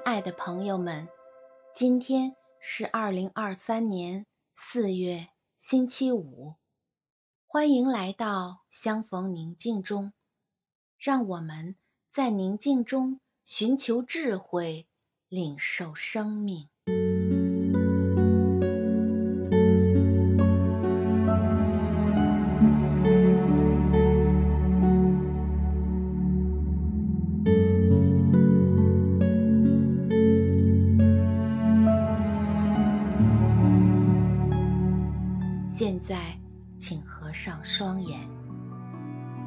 亲爱的朋友们，今天是二零二三年四月星期五，欢迎来到相逢宁静中，让我们在宁静中寻求智慧，领受生命。上双眼，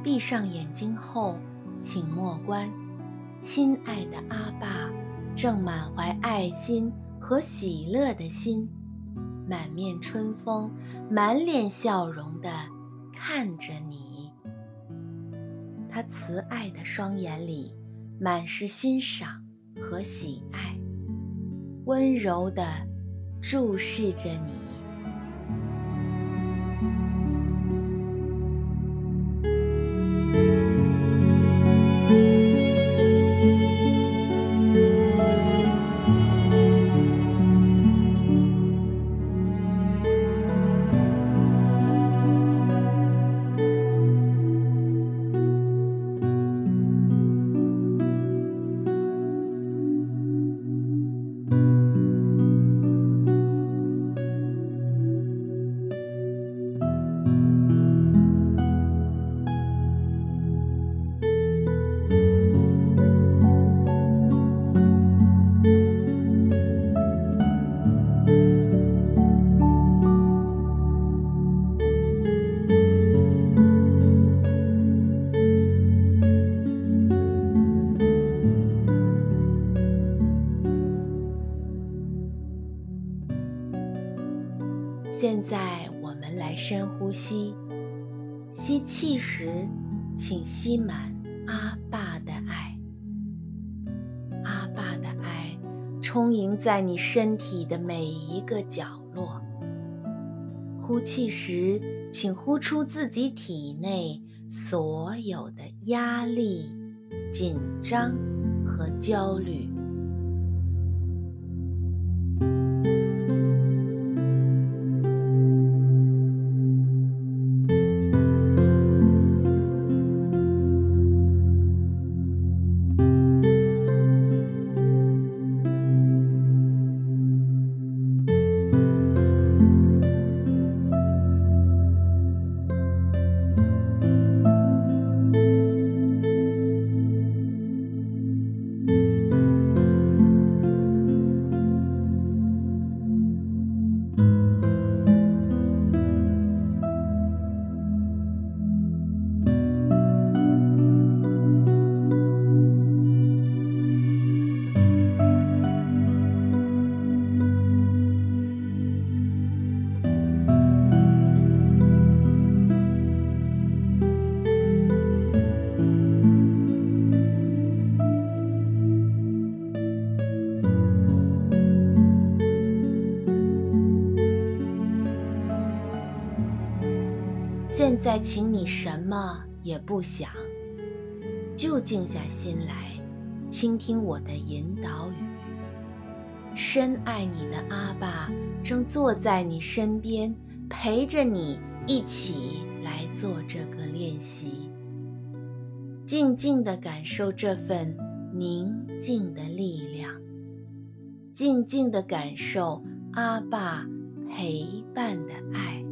闭上眼睛后，请默观，亲爱的阿爸正满怀爱心和喜乐的心，满面春风、满脸笑容地看着你。他慈爱的双眼里满是欣赏和喜爱，温柔地注视着你。时，请吸满阿爸的爱，阿爸的爱充盈在你身体的每一个角落。呼气时，请呼出自己体内所有的压力、紧张和焦虑。现在，请你什么也不想，就静下心来，倾听我的引导语。深爱你的阿爸正坐在你身边，陪着你一起来做这个练习。静静地感受这份宁静的力量，静静地感受阿爸陪伴的爱。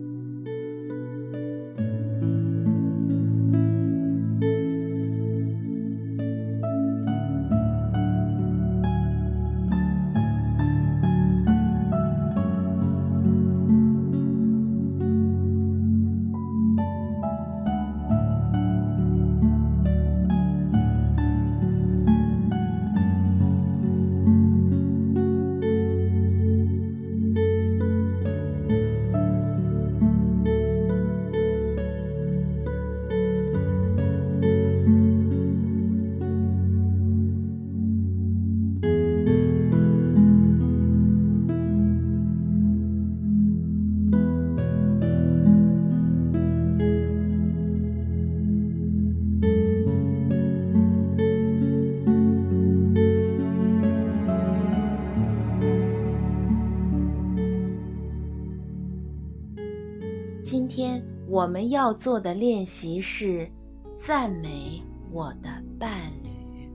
我们要做的练习是赞美我的伴侣。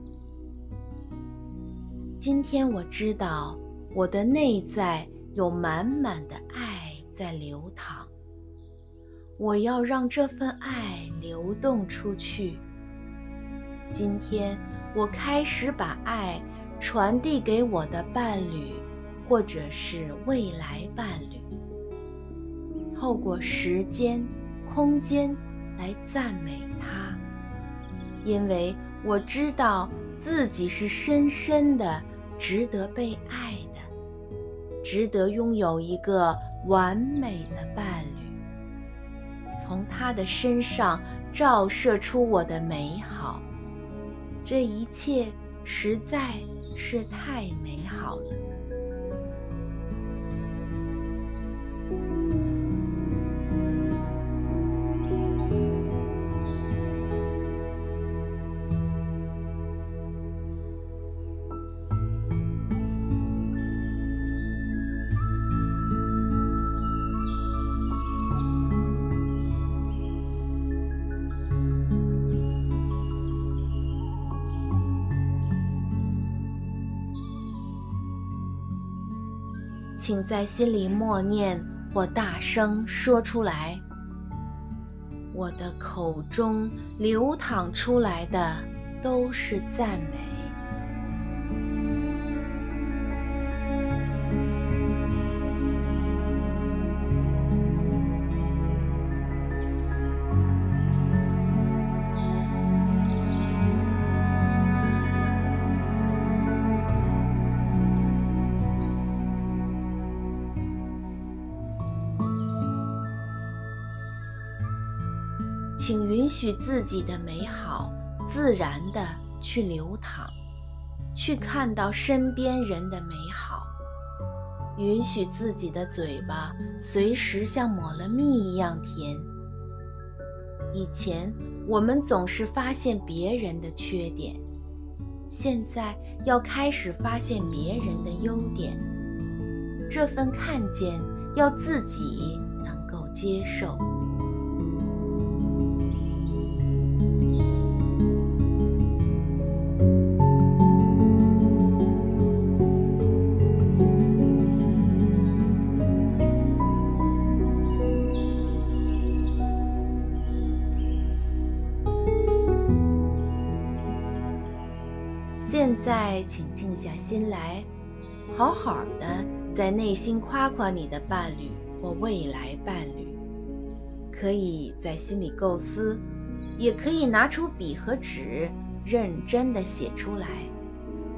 今天我知道我的内在有满满的爱在流淌，我要让这份爱流动出去。今天我开始把爱传递给我的伴侣，或者是未来伴侣。透过时间、空间来赞美他，因为我知道自己是深深的值得被爱的，值得拥有一个完美的伴侣。从他的身上照射出我的美好，这一切实在是太美好了。请在心里默念或大声说出来。我的口中流淌出来的都是赞美。请允许自己的美好自然地去流淌，去看到身边人的美好。允许自己的嘴巴随时像抹了蜜一样甜。以前我们总是发现别人的缺点，现在要开始发现别人的优点。这份看见要自己能够接受。请静下心来，好好的在内心夸夸你的伴侣或未来伴侣。可以在心里构思，也可以拿出笔和纸，认真的写出来，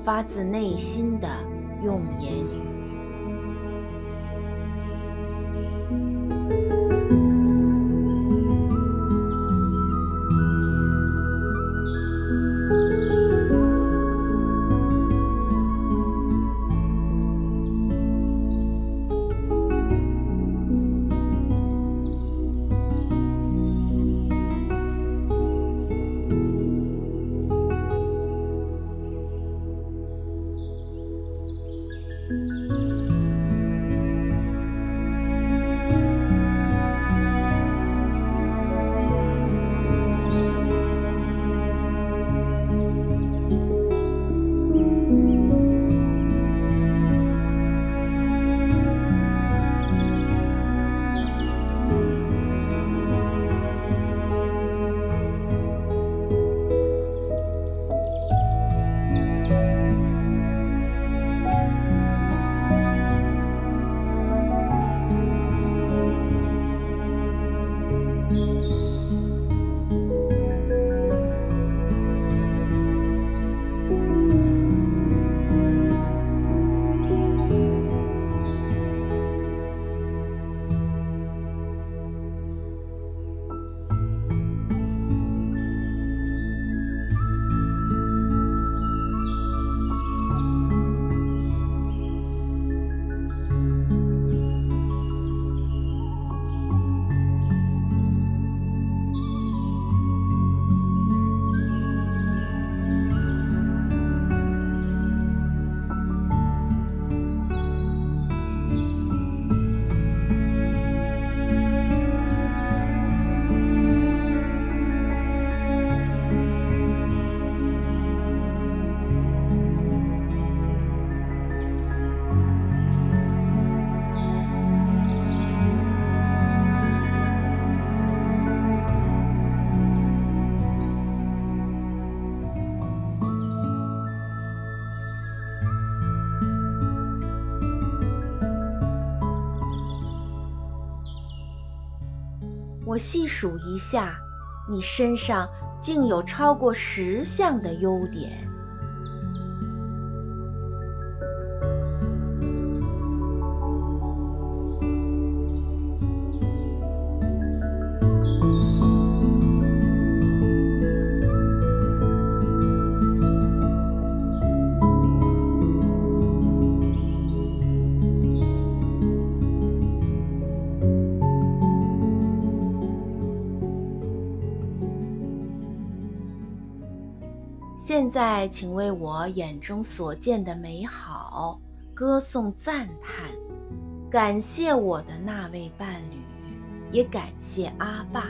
发自内心的用言语。细数一下，你身上竟有超过十项的优点。现在，请为我眼中所见的美好歌颂赞叹，感谢我的那位伴侣，也感谢阿爸。